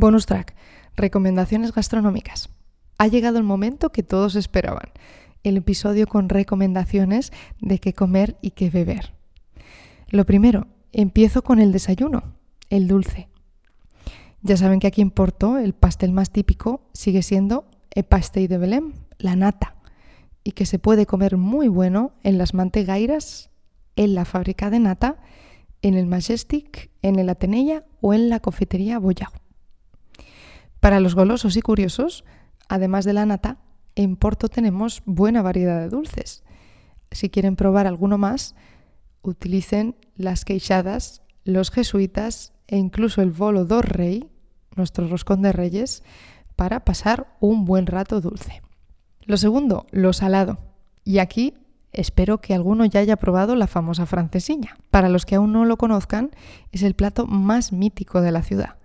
Bonus track, recomendaciones gastronómicas. Ha llegado el momento que todos esperaban, el episodio con recomendaciones de qué comer y qué beber. Lo primero, empiezo con el desayuno, el dulce. Ya saben que aquí en Porto el pastel más típico sigue siendo el pastel de Belém, la nata, y que se puede comer muy bueno en las mantegairas, en la fábrica de nata, en el Majestic, en el Atenella o en la cafetería Boyao. Para los golosos y curiosos, además de la nata, en Porto tenemos buena variedad de dulces. Si quieren probar alguno más, utilicen las queixadas, los jesuitas e incluso el bolo do rey, nuestro roscón de reyes, para pasar un buen rato dulce. Lo segundo, lo salado. Y aquí espero que alguno ya haya probado la famosa francesiña. Para los que aún no lo conozcan, es el plato más mítico de la ciudad.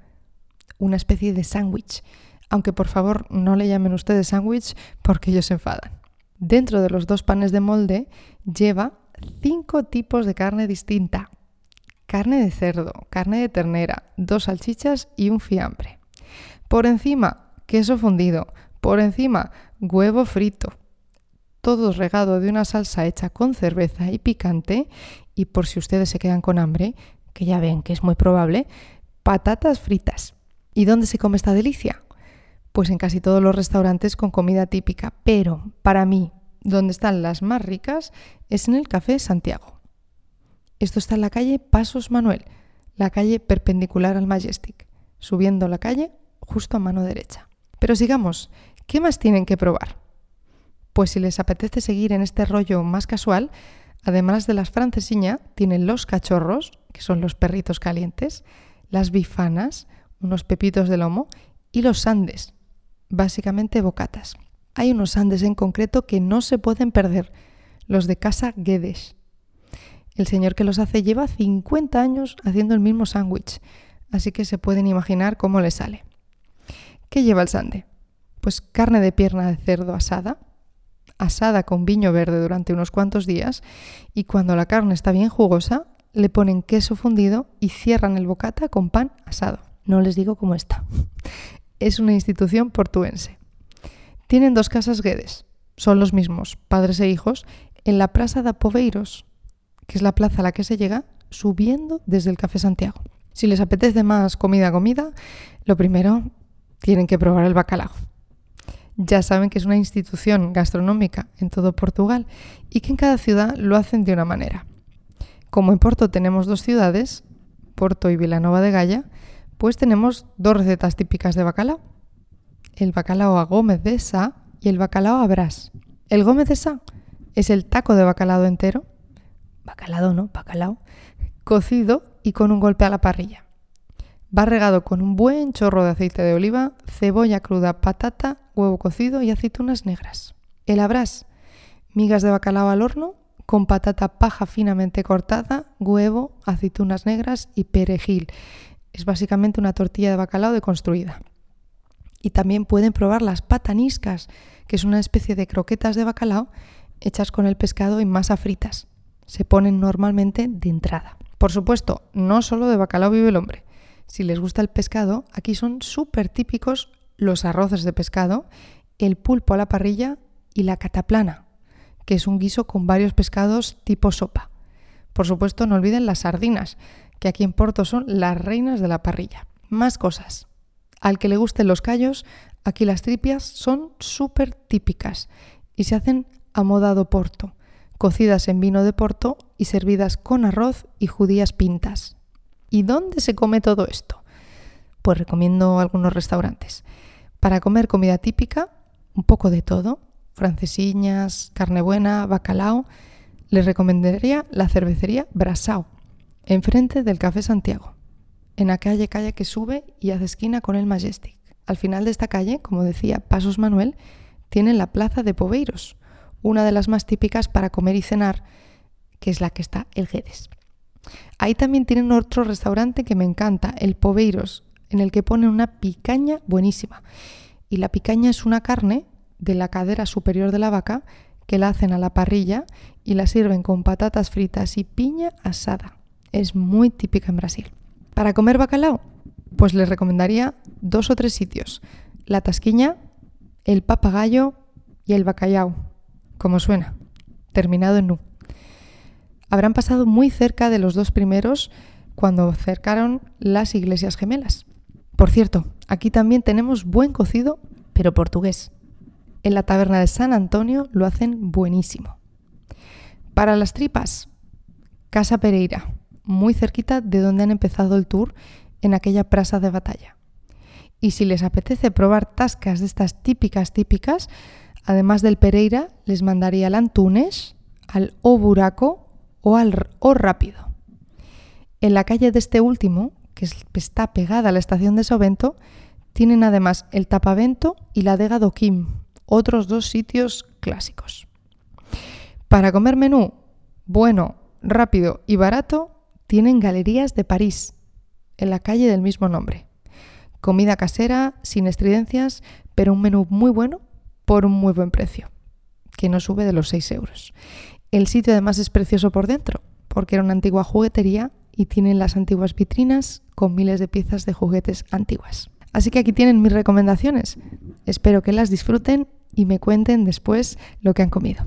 Una especie de sándwich. Aunque por favor no le llamen ustedes sándwich porque ellos se enfadan. Dentro de los dos panes de molde lleva cinco tipos de carne distinta. Carne de cerdo, carne de ternera, dos salchichas y un fiambre. Por encima, queso fundido. Por encima, huevo frito. Todo regado de una salsa hecha con cerveza y picante. Y por si ustedes se quedan con hambre, que ya ven que es muy probable, patatas fritas. ¿Y dónde se come esta delicia? Pues en casi todos los restaurantes con comida típica. Pero para mí, donde están las más ricas es en el Café Santiago. Esto está en la calle Pasos Manuel, la calle perpendicular al Majestic, subiendo la calle justo a mano derecha. Pero sigamos, ¿qué más tienen que probar? Pues si les apetece seguir en este rollo más casual, además de las francesiñas, tienen los cachorros, que son los perritos calientes, las bifanas, unos pepitos de lomo, y los sandes, básicamente bocatas. Hay unos sandes en concreto que no se pueden perder, los de Casa Guedes. El señor que los hace lleva 50 años haciendo el mismo sándwich, así que se pueden imaginar cómo le sale. ¿Qué lleva el sande? Pues carne de pierna de cerdo asada, asada con viño verde durante unos cuantos días, y cuando la carne está bien jugosa, le ponen queso fundido y cierran el bocata con pan asado. No les digo cómo está. Es una institución portuense. Tienen dos casas Guedes, son los mismos, padres e hijos, en la Plaza de Poveiros, que es la plaza a la que se llega subiendo desde el Café Santiago. Si les apetece más comida, comida, lo primero tienen que probar el bacalao. Ya saben que es una institución gastronómica en todo Portugal y que en cada ciudad lo hacen de una manera. Como en Porto tenemos dos ciudades, Porto y Vilanova de Gaia, pues tenemos dos recetas típicas de bacalao. El bacalao a Gómez de Sá y el bacalao a Brás. El Gómez de Sá es el taco de bacalao entero, bacalao no, bacalao, cocido y con un golpe a la parrilla. Va regado con un buen chorro de aceite de oliva, cebolla cruda, patata, huevo cocido y aceitunas negras. El abrás, migas de bacalao al horno con patata paja finamente cortada, huevo, aceitunas negras y perejil. Es básicamente una tortilla de bacalao deconstruida. Y también pueden probar las pataniscas, que es una especie de croquetas de bacalao hechas con el pescado y masa fritas. Se ponen normalmente de entrada. Por supuesto, no solo de bacalao vive el hombre. Si les gusta el pescado, aquí son súper típicos los arroces de pescado, el pulpo a la parrilla y la cataplana, que es un guiso con varios pescados tipo sopa. Por supuesto, no olviden las sardinas, que aquí en Porto son las reinas de la parrilla. Más cosas. Al que le gusten los callos, aquí las tripias son súper típicas y se hacen a modado porto, cocidas en vino de Porto y servidas con arroz y judías pintas. ¿Y dónde se come todo esto? Pues recomiendo algunos restaurantes. Para comer comida típica, un poco de todo, francesiñas, carne buena, bacalao, les recomendaría la cervecería Brasao, enfrente del Café Santiago, en la calle que sube y hace esquina con el Majestic. Al final de esta calle, como decía Pasos Manuel, tienen la Plaza de Poveiros, una de las más típicas para comer y cenar, que es la que está el Guedes. Ahí también tienen otro restaurante que me encanta, el Poveiros, en el que ponen una picaña buenísima. Y la picaña es una carne de la cadera superior de la vaca que la hacen a la parrilla y la sirven con patatas fritas y piña asada. Es muy típica en Brasil. Para comer bacalao, Pues les recomendaría dos o tres sitios. La Tasquiña, el Papagayo y el Bacallao, como suena, terminado en nu. Habrán pasado muy cerca de los dos primeros cuando cercaron las iglesias gemelas. Por cierto, aquí también tenemos buen cocido, pero portugués. En la taberna de San Antonio lo hacen buenísimo. Para las tripas, Casa Pereira, muy cerquita de donde han empezado el tour en aquella prasa de batalla. Y si les apetece probar tascas de estas típicas típicas, además del Pereira, les mandaría al Antunes, al O Buraco o al O Rápido. En la calle de este último, que está pegada a la estación de Sovento, tienen además el Tapavento y la Dega do Quim, otros dos sitios clásicos. Para comer menú bueno, rápido y barato, tienen Galerías de París, en la calle del mismo nombre. Comida casera, sin estridencias, pero un menú muy bueno por un muy buen precio, que no sube de los 6 euros. El sitio además es precioso por dentro, porque era una antigua juguetería y tienen las antiguas vitrinas con miles de piezas de juguetes antiguas. Así que aquí tienen mis recomendaciones. Espero que las disfruten y me cuenten después lo que han comido.